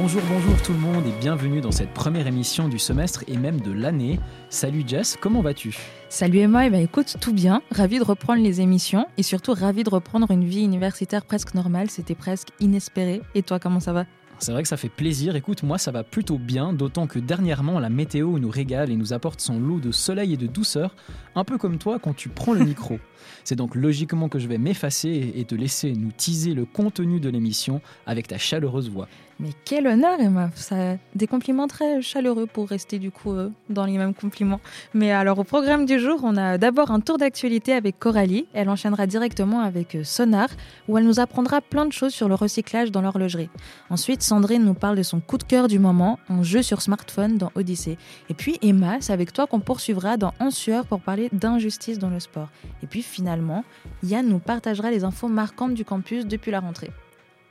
Bonjour, bonjour tout le monde et bienvenue dans cette première émission du semestre et même de l'année. Salut Jess, comment vas-tu? Salut Emma, eh ben écoute, tout bien, ravi de reprendre les émissions et surtout ravi de reprendre une vie universitaire presque normale, c'était presque inespéré. Et toi, comment ça va? C'est vrai que ça fait plaisir. Écoute, moi ça va plutôt bien, d'autant que dernièrement la météo nous régale et nous apporte son lot de soleil et de douceur, un peu comme toi quand tu prends le micro. C'est donc logiquement que je vais m'effacer et te laisser nous teaser le contenu de l'émission avec ta chaleureuse voix. Mais quel honneur, Emma Ça, Des compliments très chaleureux pour rester du coup euh, dans les mêmes compliments. Mais alors, au programme du jour, on a d'abord un tour d'actualité avec Coralie. Elle enchaînera directement avec euh, Sonar, où elle nous apprendra plein de choses sur le recyclage dans l'horlogerie. Ensuite, Sandrine nous parle de son coup de cœur du moment, un jeu sur smartphone dans Odyssée. Et puis, Emma, c'est avec toi qu'on poursuivra dans En sueur pour parler d'injustice dans le sport. Et puis, finalement, Yann nous partagera les infos marquantes du campus depuis la rentrée.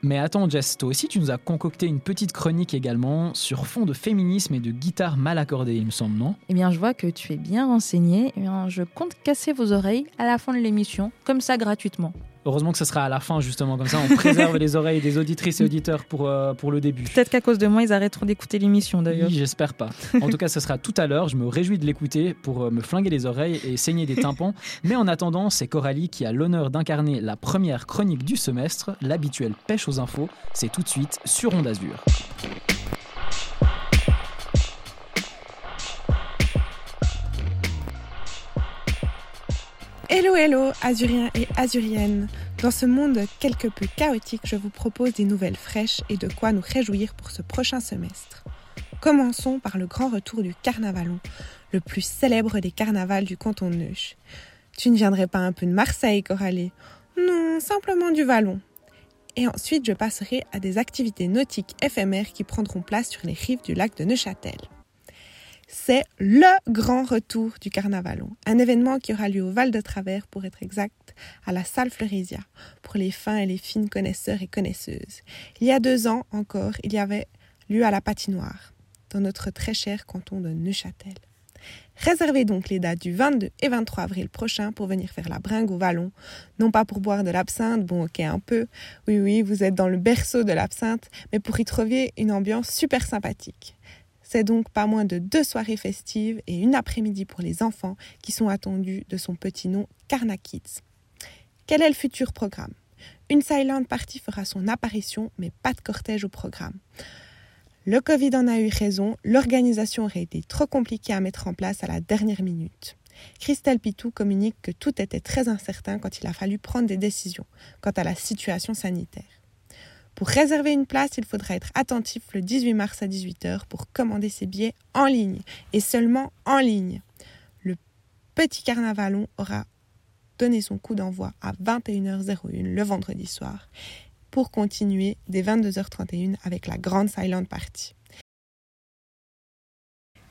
Mais attends, Jess, toi aussi, tu nous as concocté une petite chronique également sur fond de féminisme et de guitare mal accordée, il me semble, non? Eh bien, je vois que tu es bien renseigné. Eh bien, je compte casser vos oreilles à la fin de l'émission, comme ça gratuitement. Heureusement que ce sera à la fin, justement, comme ça on préserve les oreilles des auditrices et auditeurs pour, euh, pour le début. Peut-être qu'à cause de moi, ils arrêteront d'écouter l'émission d'ailleurs. Oui, j'espère pas. En tout cas, ce sera tout à l'heure. Je me réjouis de l'écouter pour euh, me flinguer les oreilles et saigner des tympans. Mais en attendant, c'est Coralie qui a l'honneur d'incarner la première chronique du semestre, l'habituelle pêche aux infos. C'est tout de suite sur Onde Azur. Hello hello Azuriens et Azuriennes Dans ce monde quelque peu chaotique, je vous propose des nouvelles fraîches et de quoi nous réjouir pour ce prochain semestre. Commençons par le grand retour du Carnavalon, le plus célèbre des carnavals du canton de Neuch. Tu ne viendrais pas un peu de Marseille, Coralie? Non, simplement du Vallon. Et ensuite, je passerai à des activités nautiques éphémères qui prendront place sur les rives du lac de Neuchâtel c'est le grand retour du Carnavalon, un événement qui aura lieu au Val de Travers, pour être exact, à la salle Fleurésia, pour les fins et les fines connaisseurs et connaisseuses. Il y a deux ans encore, il y avait lieu à la patinoire, dans notre très cher canton de Neuchâtel. Réservez donc les dates du 22 et 23 avril prochain pour venir faire la bringue au Vallon, non pas pour boire de l'absinthe, bon ok un peu, oui oui, vous êtes dans le berceau de l'absinthe, mais pour y trouver une ambiance super sympathique. C'est donc pas moins de deux soirées festives et une après-midi pour les enfants qui sont attendus de son petit nom Carna Kids. Quel est le futur programme? Une silent party fera son apparition, mais pas de cortège au programme. Le Covid en a eu raison, l'organisation aurait été trop compliquée à mettre en place à la dernière minute. Christelle Pitou communique que tout était très incertain quand il a fallu prendre des décisions quant à la situation sanitaire. Pour réserver une place, il faudra être attentif le 18 mars à 18h pour commander ses billets en ligne et seulement en ligne. Le petit carnavalon aura donné son coup d'envoi à 21h01 le vendredi soir pour continuer dès 22h31 avec la grande silent party.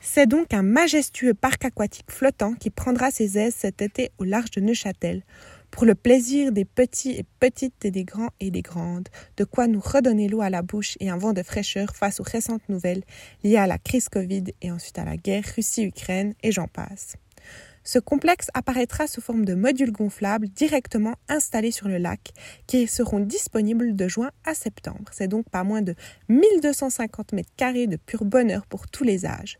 C'est donc un majestueux parc aquatique flottant qui prendra ses aises cet été au large de Neuchâtel pour le plaisir des petits et petites et des grands et des grandes, de quoi nous redonner l'eau à la bouche et un vent de fraîcheur face aux récentes nouvelles liées à la crise Covid et ensuite à la guerre Russie-Ukraine et j'en passe. Ce complexe apparaîtra sous forme de modules gonflables directement installés sur le lac qui seront disponibles de juin à septembre. C'est donc pas moins de 1250 mètres carrés de pur bonheur pour tous les âges.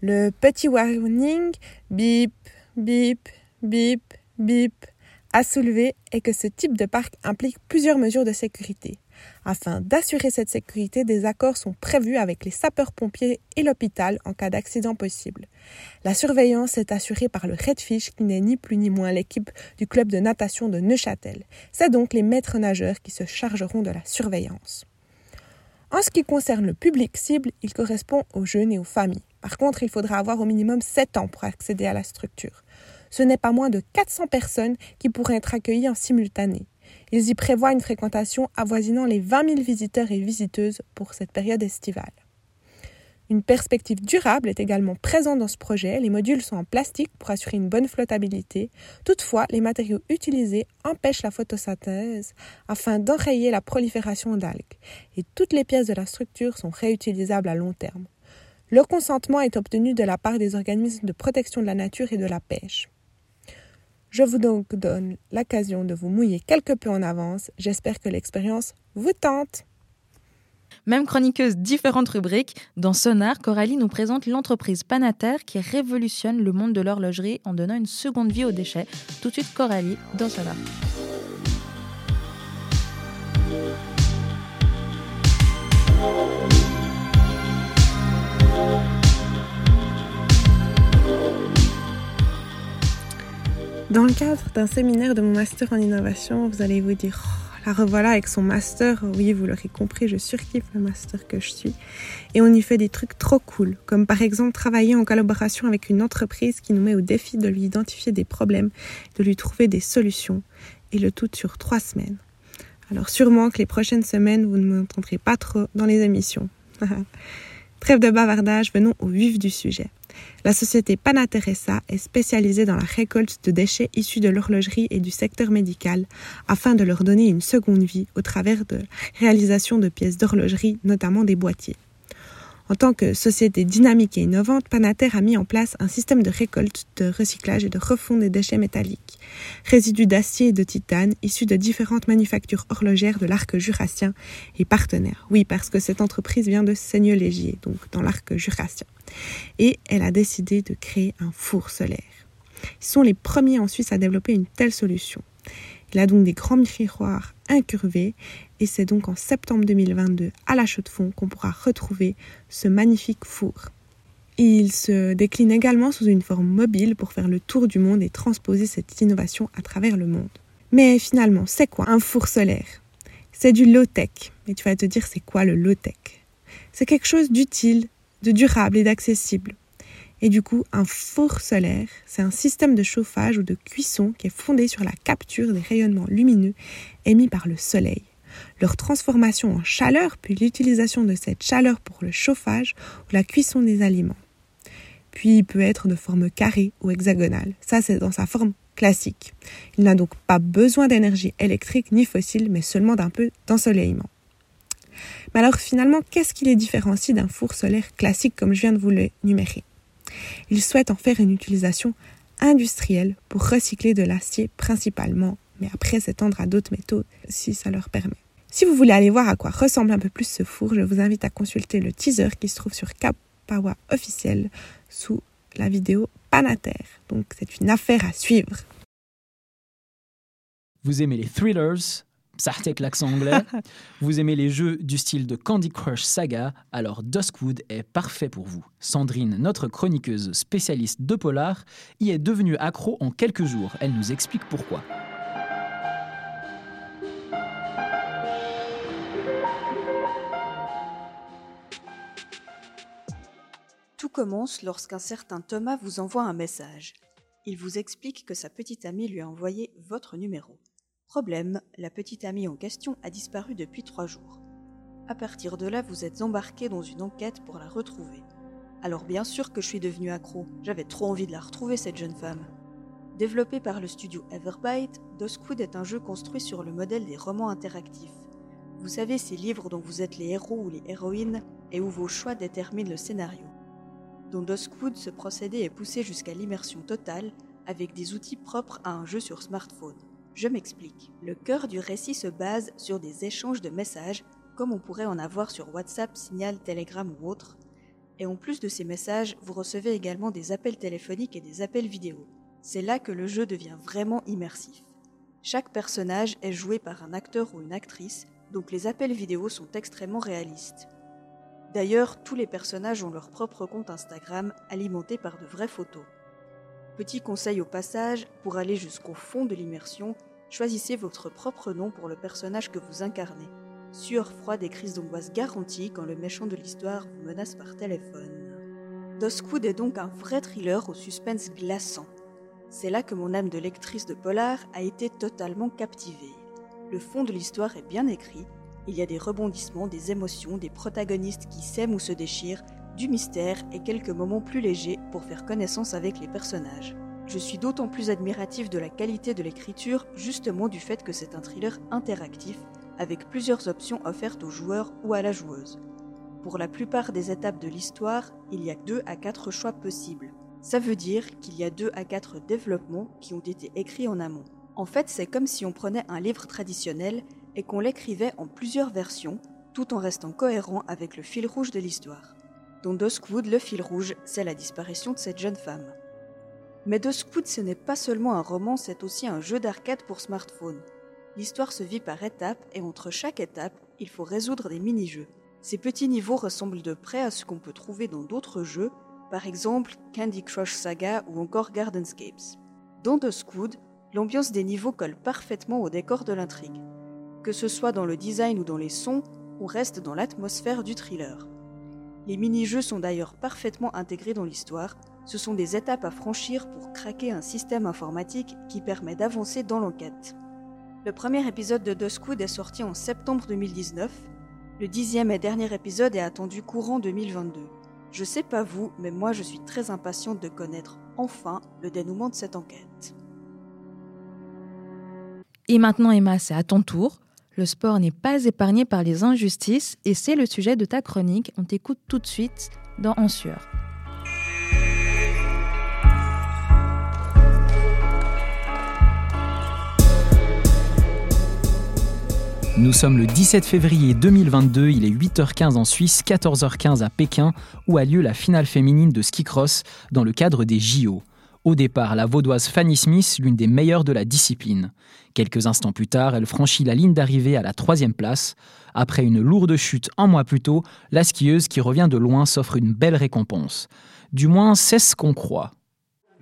Le petit warning bip, bip, bip, bip à soulever est que ce type de parc implique plusieurs mesures de sécurité. Afin d'assurer cette sécurité, des accords sont prévus avec les sapeurs-pompiers et l'hôpital en cas d'accident possible. La surveillance est assurée par le Redfish qui n'est ni plus ni moins l'équipe du club de natation de Neuchâtel. C'est donc les maîtres nageurs qui se chargeront de la surveillance. En ce qui concerne le public cible, il correspond aux jeunes et aux familles. Par contre, il faudra avoir au minimum 7 ans pour accéder à la structure ce n'est pas moins de 400 personnes qui pourraient être accueillies en simultané. Ils y prévoient une fréquentation avoisinant les 20 000 visiteurs et visiteuses pour cette période estivale. Une perspective durable est également présente dans ce projet. Les modules sont en plastique pour assurer une bonne flottabilité. Toutefois, les matériaux utilisés empêchent la photosynthèse afin d'enrayer la prolifération d'algues. Et toutes les pièces de la structure sont réutilisables à long terme. Le consentement est obtenu de la part des organismes de protection de la nature et de la pêche. Je vous donc donne l'occasion de vous mouiller quelque peu en avance. J'espère que l'expérience vous tente. Même chroniqueuse, différentes rubriques. Dans Sonar, Coralie nous présente l'entreprise Panater qui révolutionne le monde de l'horlogerie en donnant une seconde vie aux déchets. Tout de suite, Coralie, dans Sonar. Dans le cadre d'un séminaire de mon master en innovation, vous allez vous dire oh, la revoilà avec son master. Oui, vous l'aurez compris, je surkiffe le master que je suis. Et on y fait des trucs trop cool, comme par exemple travailler en collaboration avec une entreprise qui nous met au défi de lui identifier des problèmes, de lui trouver des solutions, et le tout sur trois semaines. Alors sûrement que les prochaines semaines, vous ne m'entendrez pas trop dans les émissions. Trêve de bavardage, venons au vif du sujet. La société Panateresa est spécialisée dans la récolte de déchets issus de l'horlogerie et du secteur médical afin de leur donner une seconde vie au travers de réalisation de pièces d'horlogerie, notamment des boîtiers. En tant que société dynamique et innovante, Panater a mis en place un système de récolte, de recyclage et de refond des déchets métalliques, résidus d'acier et de titane issus de différentes manufactures horlogères de l'arc jurassien et partenaires. Oui, parce que cette entreprise vient de Seigneux-Légier, donc dans l'arc jurassien. Et elle a décidé de créer un four solaire. Ils sont les premiers en Suisse à développer une telle solution. Il a donc des grands miroirs incurvés et c'est donc en septembre 2022 à la Chaux de Fonds qu'on pourra retrouver ce magnifique four. Il se décline également sous une forme mobile pour faire le tour du monde et transposer cette innovation à travers le monde. Mais finalement, c'est quoi un four solaire? C'est du low-tech. Et tu vas te dire, c'est quoi le low-tech? C'est quelque chose d'utile, de durable et d'accessible. Et du coup, un four solaire, c'est un système de chauffage ou de cuisson qui est fondé sur la capture des rayonnements lumineux émis par le soleil leur transformation en chaleur, puis l'utilisation de cette chaleur pour le chauffage ou la cuisson des aliments. Puis il peut être de forme carrée ou hexagonale. Ça, c'est dans sa forme classique. Il n'a donc pas besoin d'énergie électrique ni fossile, mais seulement d'un peu d'ensoleillement. Mais alors finalement, qu'est-ce qui les différencie d'un four solaire classique comme je viens de vous le numérer Ils souhaitent en faire une utilisation industrielle pour recycler de l'acier principalement, mais après s'étendre à d'autres métaux si ça leur permet. Si vous voulez aller voir à quoi ressemble un peu plus ce four, je vous invite à consulter le teaser qui se trouve sur Kapawa officiel sous la vidéo Panater. Donc c'est une affaire à suivre. Vous aimez les thrillers avec l'accent anglais. vous aimez les jeux du style de Candy Crush Saga, alors Duskwood est parfait pour vous. Sandrine, notre chroniqueuse spécialiste de polar, y est devenue accro en quelques jours. Elle nous explique pourquoi. Tout commence lorsqu'un certain Thomas vous envoie un message. Il vous explique que sa petite amie lui a envoyé votre numéro. Problème, la petite amie en question a disparu depuis trois jours. À partir de là, vous êtes embarqué dans une enquête pour la retrouver. Alors bien sûr que je suis devenu accro, j'avais trop envie de la retrouver cette jeune femme. Développé par le studio Everbyte, Duskwood est un jeu construit sur le modèle des romans interactifs. Vous savez, ces livres dont vous êtes les héros ou les héroïnes et où vos choix déterminent le scénario. Dans Duskwood, ce procédé est poussé jusqu'à l'immersion totale avec des outils propres à un jeu sur smartphone. Je m'explique. Le cœur du récit se base sur des échanges de messages, comme on pourrait en avoir sur WhatsApp, Signal, Telegram ou autre. Et en plus de ces messages, vous recevez également des appels téléphoniques et des appels vidéo. C'est là que le jeu devient vraiment immersif. Chaque personnage est joué par un acteur ou une actrice, donc les appels vidéo sont extrêmement réalistes. D'ailleurs, tous les personnages ont leur propre compte Instagram alimenté par de vraies photos. Petit conseil au passage, pour aller jusqu'au fond de l'immersion, choisissez votre propre nom pour le personnage que vous incarnez. Sueur froide et crise d'angoisse garantie quand le méchant de l'histoire vous menace par téléphone. Duskwood est donc un vrai thriller au suspense glaçant. C'est là que mon âme de lectrice de polar a été totalement captivée. Le fond de l'histoire est bien écrit, il y a des rebondissements, des émotions, des protagonistes qui s'aiment ou se déchirent, du mystère et quelques moments plus légers pour faire connaissance avec les personnages. Je suis d'autant plus admiratif de la qualité de l'écriture justement du fait que c'est un thriller interactif avec plusieurs options offertes aux joueurs ou à la joueuse. Pour la plupart des étapes de l'histoire, il y a 2 à 4 choix possibles. Ça veut dire qu'il y a 2 à 4 développements qui ont été écrits en amont. En fait, c'est comme si on prenait un livre traditionnel et qu'on l'écrivait en plusieurs versions tout en restant cohérent avec le fil rouge de l'histoire. Dans Duskwood, le fil rouge, c'est la disparition de cette jeune femme. Mais Duskwood, ce n'est pas seulement un roman, c'est aussi un jeu d'arcade pour smartphone. L'histoire se vit par étapes et entre chaque étape, il faut résoudre des mini-jeux. Ces petits niveaux ressemblent de près à ce qu'on peut trouver dans d'autres jeux, par exemple Candy Crush Saga ou encore Gardenscapes. Dans Duskwood, l'ambiance des niveaux colle parfaitement au décor de l'intrigue. Que ce soit dans le design ou dans les sons, on reste dans l'atmosphère du thriller. Les mini-jeux sont d'ailleurs parfaitement intégrés dans l'histoire, ce sont des étapes à franchir pour craquer un système informatique qui permet d'avancer dans l'enquête. Le premier épisode de Duskwood est sorti en septembre 2019, le dixième et dernier épisode est attendu courant 2022. Je sais pas vous, mais moi je suis très impatiente de connaître enfin le dénouement de cette enquête. Et maintenant Emma, c'est à ton tour. Le sport n'est pas épargné par les injustices et c'est le sujet de ta chronique. On t'écoute tout de suite dans En. Nous sommes le 17 février 2022, il est 8h15 en Suisse, 14h15 à Pékin, où a lieu la finale féminine de ski cross dans le cadre des JO. Au départ, la vaudoise Fanny Smith, l'une des meilleures de la discipline. Quelques instants plus tard, elle franchit la ligne d'arrivée à la troisième place. Après une lourde chute un mois plus tôt, la skieuse qui revient de loin s'offre une belle récompense. Du moins, c'est ce qu'on croit.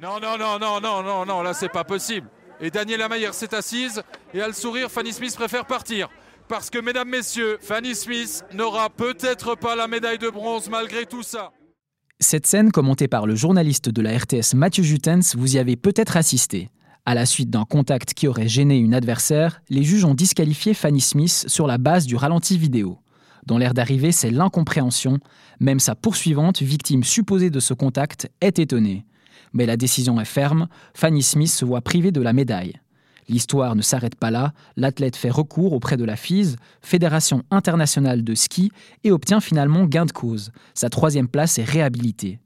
Non, non, non, non, non, non, non, là c'est pas possible. Et Daniela Mayer s'est assise et à le sourire, Fanny Smith préfère partir. Parce que, mesdames, messieurs, Fanny Smith n'aura peut-être pas la médaille de bronze malgré tout ça. Cette scène, commentée par le journaliste de la RTS Mathieu Jutens, vous y avez peut-être assisté. À la suite d'un contact qui aurait gêné une adversaire, les juges ont disqualifié Fanny Smith sur la base du ralenti vidéo. Dans l'air d'arrivée, c'est l'incompréhension. Même sa poursuivante, victime supposée de ce contact, est étonnée. Mais la décision est ferme, Fanny Smith se voit privée de la médaille. L'histoire ne s'arrête pas là, l'athlète fait recours auprès de la FIS, Fédération internationale de ski, et obtient finalement gain de cause. Sa troisième place est réhabilitée.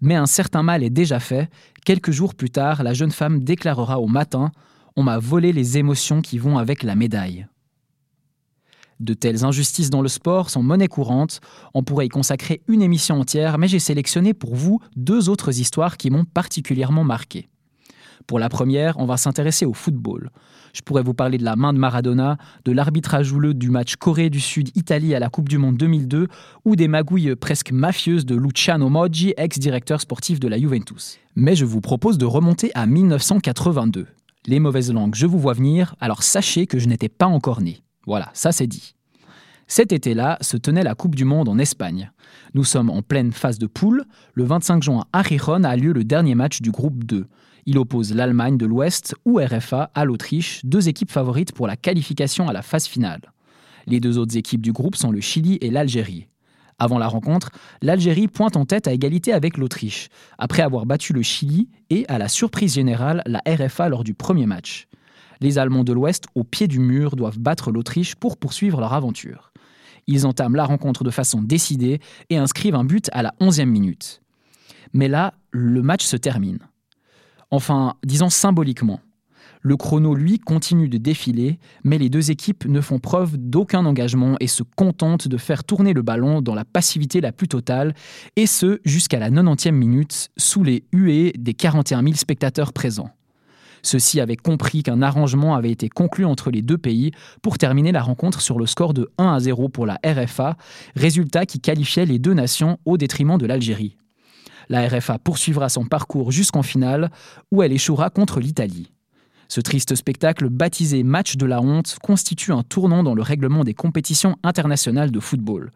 Mais un certain mal est déjà fait. Quelques jours plus tard, la jeune femme déclarera au matin On m'a volé les émotions qui vont avec la médaille. De telles injustices dans le sport sont monnaie courante. On pourrait y consacrer une émission entière, mais j'ai sélectionné pour vous deux autres histoires qui m'ont particulièrement marqué. Pour la première, on va s'intéresser au football. Je pourrais vous parler de la main de Maradona, de l'arbitrage houleux du match Corée du Sud-Italie à la Coupe du Monde 2002 ou des magouilles presque mafieuses de Luciano Moggi, ex-directeur sportif de la Juventus. Mais je vous propose de remonter à 1982. Les mauvaises langues, je vous vois venir, alors sachez que je n'étais pas encore né. Voilà, ça c'est dit. Cet été-là se tenait la Coupe du Monde en Espagne. Nous sommes en pleine phase de poule. Le 25 juin à Rijon a lieu le dernier match du groupe 2. Il oppose l'Allemagne de l'Ouest ou RFA à l'Autriche, deux équipes favorites pour la qualification à la phase finale. Les deux autres équipes du groupe sont le Chili et l'Algérie. Avant la rencontre, l'Algérie pointe en tête à égalité avec l'Autriche, après avoir battu le Chili et, à la surprise générale, la RFA lors du premier match. Les Allemands de l'Ouest, au pied du mur, doivent battre l'Autriche pour poursuivre leur aventure. Ils entament la rencontre de façon décidée et inscrivent un but à la 11e minute. Mais là, le match se termine. Enfin, disons symboliquement. Le chrono, lui, continue de défiler, mais les deux équipes ne font preuve d'aucun engagement et se contentent de faire tourner le ballon dans la passivité la plus totale, et ce jusqu'à la 90e minute, sous les huées des 41 000 spectateurs présents. Ceux-ci avaient compris qu'un arrangement avait été conclu entre les deux pays pour terminer la rencontre sur le score de 1 à 0 pour la RFA, résultat qui qualifiait les deux nations au détriment de l'Algérie. La RFA poursuivra son parcours jusqu'en finale, où elle échouera contre l'Italie. Ce triste spectacle, baptisé Match de la honte, constitue un tournant dans le règlement des compétitions internationales de football.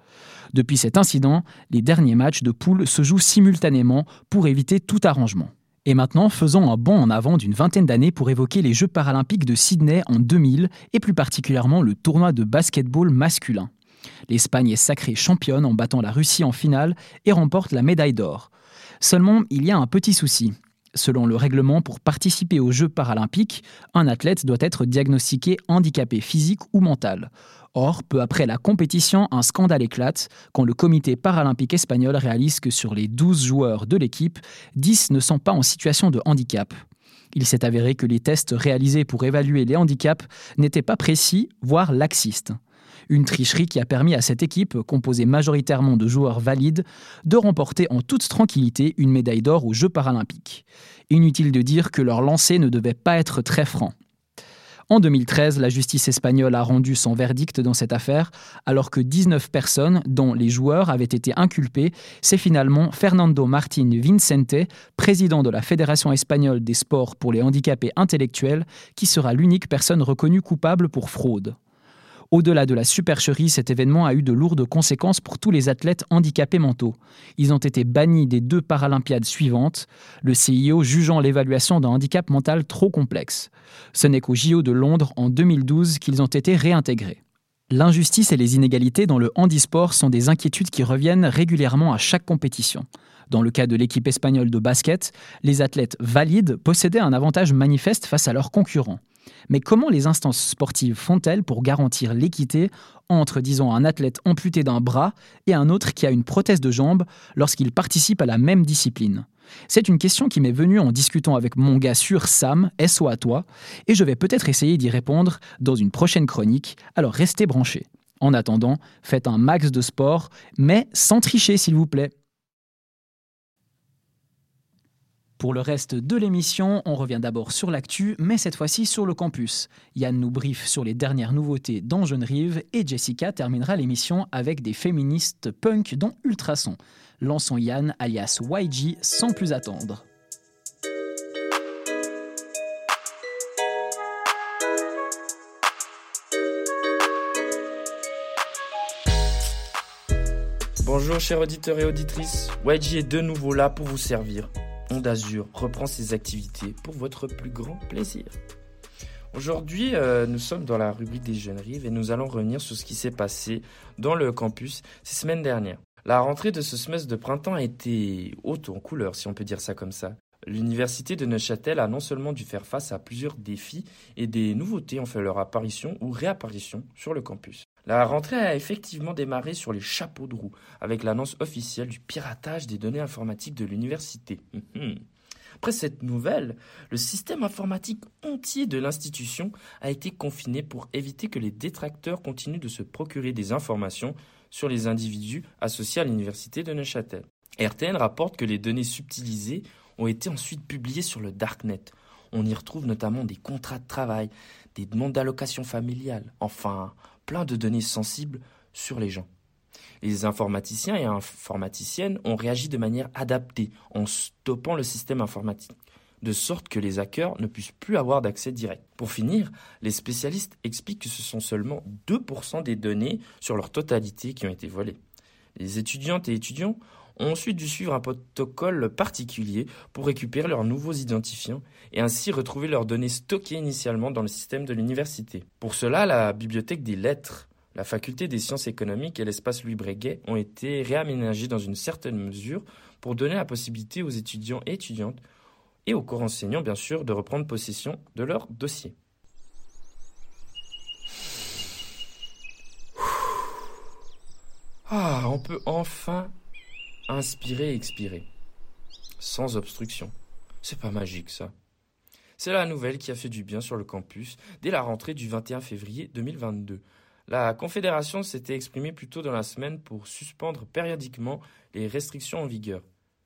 Depuis cet incident, les derniers matchs de poule se jouent simultanément pour éviter tout arrangement. Et maintenant, faisons un bond en avant d'une vingtaine d'années pour évoquer les Jeux paralympiques de Sydney en 2000 et plus particulièrement le tournoi de basketball masculin. L'Espagne est sacrée championne en battant la Russie en finale et remporte la médaille d'or. Seulement, il y a un petit souci. Selon le règlement, pour participer aux Jeux paralympiques, un athlète doit être diagnostiqué handicapé physique ou mental. Or, peu après la compétition, un scandale éclate quand le comité paralympique espagnol réalise que sur les 12 joueurs de l'équipe, 10 ne sont pas en situation de handicap. Il s'est avéré que les tests réalisés pour évaluer les handicaps n'étaient pas précis, voire laxistes. Une tricherie qui a permis à cette équipe, composée majoritairement de joueurs valides, de remporter en toute tranquillité une médaille d'or aux Jeux paralympiques. Inutile de dire que leur lancer ne devait pas être très franc. En 2013, la justice espagnole a rendu son verdict dans cette affaire, alors que 19 personnes, dont les joueurs, avaient été inculpées. C'est finalement Fernando Martín Vincente, président de la Fédération espagnole des sports pour les handicapés intellectuels, qui sera l'unique personne reconnue coupable pour fraude. Au-delà de la supercherie, cet événement a eu de lourdes conséquences pour tous les athlètes handicapés mentaux. Ils ont été bannis des deux Paralympiades suivantes, le CIO jugeant l'évaluation d'un handicap mental trop complexe. Ce n'est qu'au JO de Londres en 2012 qu'ils ont été réintégrés. L'injustice et les inégalités dans le handisport sont des inquiétudes qui reviennent régulièrement à chaque compétition. Dans le cas de l'équipe espagnole de basket, les athlètes valides possédaient un avantage manifeste face à leurs concurrents. Mais comment les instances sportives font-elles pour garantir l'équité entre, disons, un athlète amputé d'un bras et un autre qui a une prothèse de jambe lorsqu'il participe à la même discipline? C'est une question qui m'est venue en discutant avec mon gars sûr Sam, SO à toi, et je vais peut-être essayer d'y répondre dans une prochaine chronique, alors restez branchés. En attendant, faites un max de sport, mais sans tricher s'il vous plaît. Pour le reste de l'émission, on revient d'abord sur l'actu, mais cette fois-ci sur le campus. Yann nous briefe sur les dernières nouveautés dans Jeune Rive et Jessica terminera l'émission avec des féministes punk dont Ultrason. Lançons Yann alias YG sans plus attendre. Bonjour chers auditeurs et auditrices, YG est de nouveau là pour vous servir. Onde reprend ses activités pour votre plus grand plaisir. Aujourd'hui, euh, nous sommes dans la rubrique des jeunes rives et nous allons revenir sur ce qui s'est passé dans le campus ces semaines dernières. La rentrée de ce semestre de printemps a été haute en couleur, si on peut dire ça comme ça. L'université de Neuchâtel a non seulement dû faire face à plusieurs défis et des nouveautés ont fait leur apparition ou réapparition sur le campus. La rentrée a effectivement démarré sur les chapeaux de roue, avec l'annonce officielle du piratage des données informatiques de l'université. Mhm. Après cette nouvelle, le système informatique entier de l'institution a été confiné pour éviter que les détracteurs continuent de se procurer des informations sur les individus associés à l'université de Neuchâtel. RTN rapporte que les données subtilisées ont été ensuite publiées sur le Darknet. On y retrouve notamment des contrats de travail, des demandes d'allocation familiale, enfin plein de données sensibles sur les gens. Les informaticiens et informaticiennes ont réagi de manière adaptée en stoppant le système informatique, de sorte que les hackers ne puissent plus avoir d'accès direct. Pour finir, les spécialistes expliquent que ce sont seulement 2% des données sur leur totalité qui ont été volées. Les étudiantes et étudiants ont ensuite dû suivre un protocole particulier pour récupérer leurs nouveaux identifiants et ainsi retrouver leurs données stockées initialement dans le système de l'université. Pour cela, la bibliothèque des lettres, la faculté des sciences économiques et l'espace Louis Breguet ont été réaménagés dans une certaine mesure pour donner la possibilité aux étudiants et étudiantes et aux corps enseignants, bien sûr, de reprendre possession de leur dossier. Ah, on peut enfin inspirer et expirer. Sans obstruction. C'est pas magique ça. C'est la nouvelle qui a fait du bien sur le campus dès la rentrée du 21 février 2022. La Confédération s'était exprimée plus tôt dans la semaine pour suspendre périodiquement les restrictions en vigueur.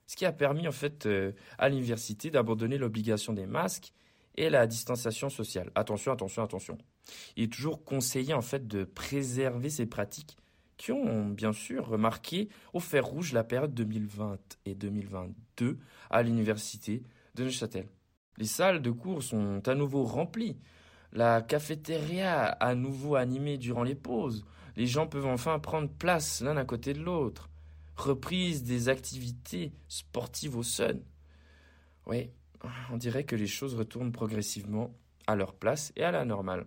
Ce qui a permis en fait euh, à l'université d'abandonner l'obligation des masques et la distanciation sociale. Attention, attention, attention. Il est toujours conseillé en fait de préserver ces pratiques qui ont bien sûr remarqué au fer rouge la période 2020 et 2022 à l'université de Neuchâtel. Les salles de cours sont à nouveau remplies. La cafétéria à nouveau animée durant les pauses. Les gens peuvent enfin prendre place l'un à côté de l'autre. Reprise des activités sportives au sun. Oui, on dirait que les choses retournent progressivement à leur place et à la normale.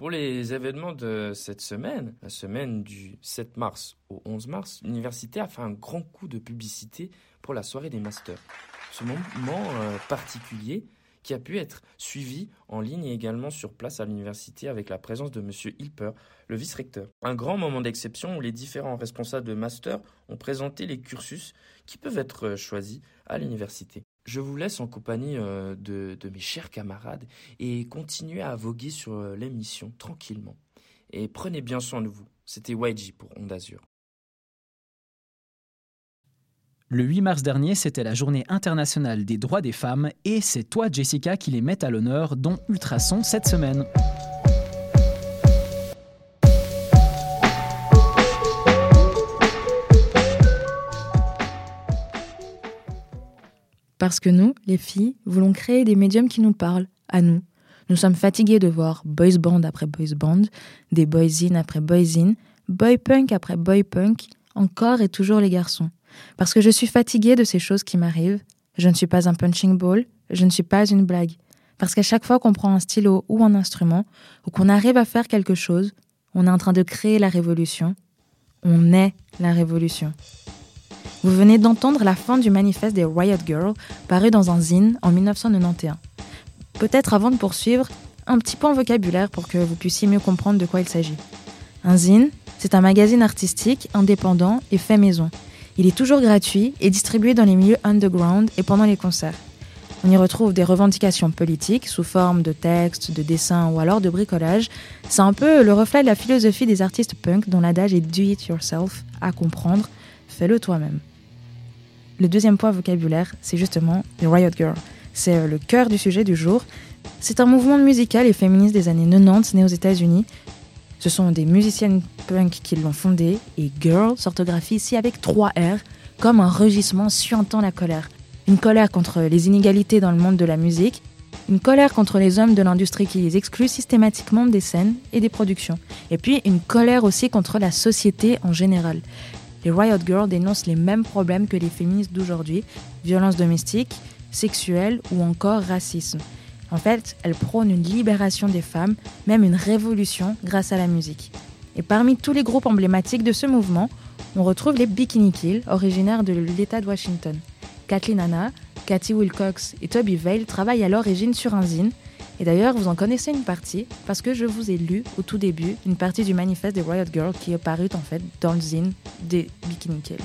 Pour les événements de cette semaine, la semaine du 7 mars au 11 mars, l'université a fait un grand coup de publicité pour la soirée des masters. Ce moment euh, particulier qui a pu être suivi en ligne et également sur place à l'université avec la présence de M. Hilper, le vice-recteur. Un grand moment d'exception où les différents responsables de master ont présenté les cursus qui peuvent être euh, choisis à l'université. Je vous laisse en compagnie euh, de, mes chers camarades et continuer à voguer sur euh, l'émission tranquillement. et prenez bien soin de vous. C'était YG pour Onde Azur. Le 8 mars dernier, c'était la journée internationale des droits des femmes et c'est toi, Jessica, qui les met à l'honneur, dont Ultrason cette semaine. Parce que nous, les filles, voulons créer des médiums qui nous parlent, à nous. Nous sommes fatigués de voir boys band après boys band, des boys in après boys in, boy punk après boy punk, encore et toujours les garçons. Parce que je suis fatiguée de ces choses qui m'arrivent. Je ne suis pas un punching ball, je ne suis pas une blague. Parce qu'à chaque fois qu'on prend un stylo ou un instrument, ou qu'on arrive à faire quelque chose, on est en train de créer la révolution. On est la révolution. Vous venez d'entendre la fin du manifeste des Riot Girls, paru dans un zine en 1991. Peut-être avant de poursuivre, un petit point vocabulaire pour que vous puissiez mieux comprendre de quoi il s'agit. Un zine, c'est un magazine artistique indépendant et fait maison il est toujours gratuit et distribué dans les milieux underground et pendant les concerts. On y retrouve des revendications politiques sous forme de textes, de dessins ou alors de bricolage. C'est un peu le reflet de la philosophie des artistes punk dont l'adage est do it yourself, à comprendre, fais-le toi-même. Le deuxième point vocabulaire, c'est justement les Riot Girl. C'est euh, le cœur du sujet du jour. C'est un mouvement musical et féministe des années 90 né aux États-Unis ce sont des musiciennes punk qui l'ont fondé et Girl s'orthographie ici avec trois R comme un rugissement suintant la colère. Une colère contre les inégalités dans le monde de la musique, une colère contre les hommes de l'industrie qui les excluent systématiquement des scènes et des productions, et puis une colère aussi contre la société en général. Les Riot Girls dénoncent les mêmes problèmes que les féministes d'aujourd'hui, violence domestique, sexuelle ou encore racisme. En fait, elle prône une libération des femmes, même une révolution grâce à la musique. Et parmi tous les groupes emblématiques de ce mouvement, on retrouve les Bikini Kill, originaires de l'État de Washington. Kathleen Hanna, Cathy Wilcox et Toby Vale travaillent à l'origine sur un zine. Et d'ailleurs, vous en connaissez une partie parce que je vous ai lu au tout début une partie du manifeste des Riot Girls qui est paru en fait dans le zine des Bikini Kill.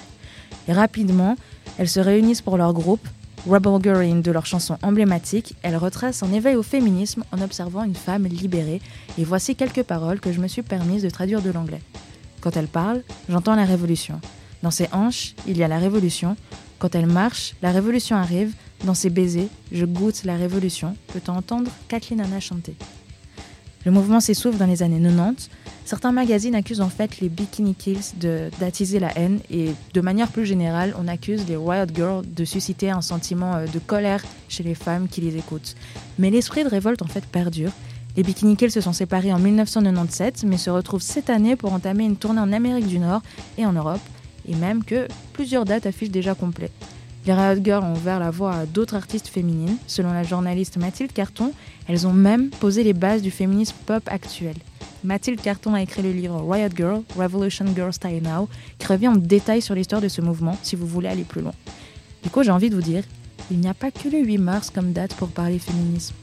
Rapidement, elles se réunissent pour leur groupe Rebel Girl de leurs chansons emblématiques, elle retrace un éveil au féminisme en observant une femme libérée, et voici quelques paroles que je me suis permise de traduire de l'anglais. Quand elle parle, j'entends la révolution. Dans ses hanches, il y a la révolution. Quand elle marche, la révolution arrive. Dans ses baisers, je goûte la révolution. Peut-on entendre Kathleen Anna chanter Le mouvement s'essouffle dans les années 90. Certains magazines accusent en fait les Bikini Kills d'attiser la haine et de manière plus générale, on accuse les Riot Girls de susciter un sentiment euh, de colère chez les femmes qui les écoutent. Mais l'esprit de révolte en fait perdure. Les Bikini Kills se sont séparés en 1997 mais se retrouvent cette année pour entamer une tournée en Amérique du Nord et en Europe et même que plusieurs dates affichent déjà complet. Les Riot Girls ont ouvert la voie à d'autres artistes féminines. Selon la journaliste Mathilde Carton, elles ont même posé les bases du féminisme pop actuel. Mathilde Carton a écrit le livre Riot Girl, Revolution Girl Style Now, qui revient en détail sur l'histoire de ce mouvement si vous voulez aller plus loin. Du coup, j'ai envie de vous dire, il n'y a pas que le 8 mars comme date pour parler féminisme.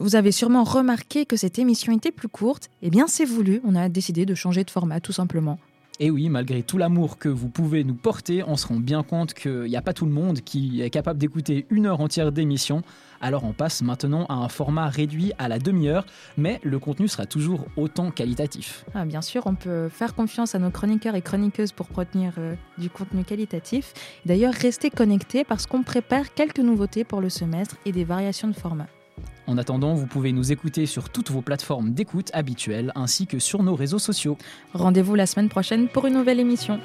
Vous avez sûrement remarqué que cette émission était plus courte. Eh bien, c'est voulu, on a décidé de changer de format tout simplement. Et oui, malgré tout l'amour que vous pouvez nous porter, on se rend bien compte qu'il n'y a pas tout le monde qui est capable d'écouter une heure entière d'émission. Alors on passe maintenant à un format réduit à la demi-heure, mais le contenu sera toujours autant qualitatif. Ah, bien sûr, on peut faire confiance à nos chroniqueurs et chroniqueuses pour retenir euh, du contenu qualitatif. D'ailleurs, restez connectés parce qu'on prépare quelques nouveautés pour le semestre et des variations de format. En attendant, vous pouvez nous écouter sur toutes vos plateformes d'écoute habituelles ainsi que sur nos réseaux sociaux. Rendez-vous la semaine prochaine pour une nouvelle émission.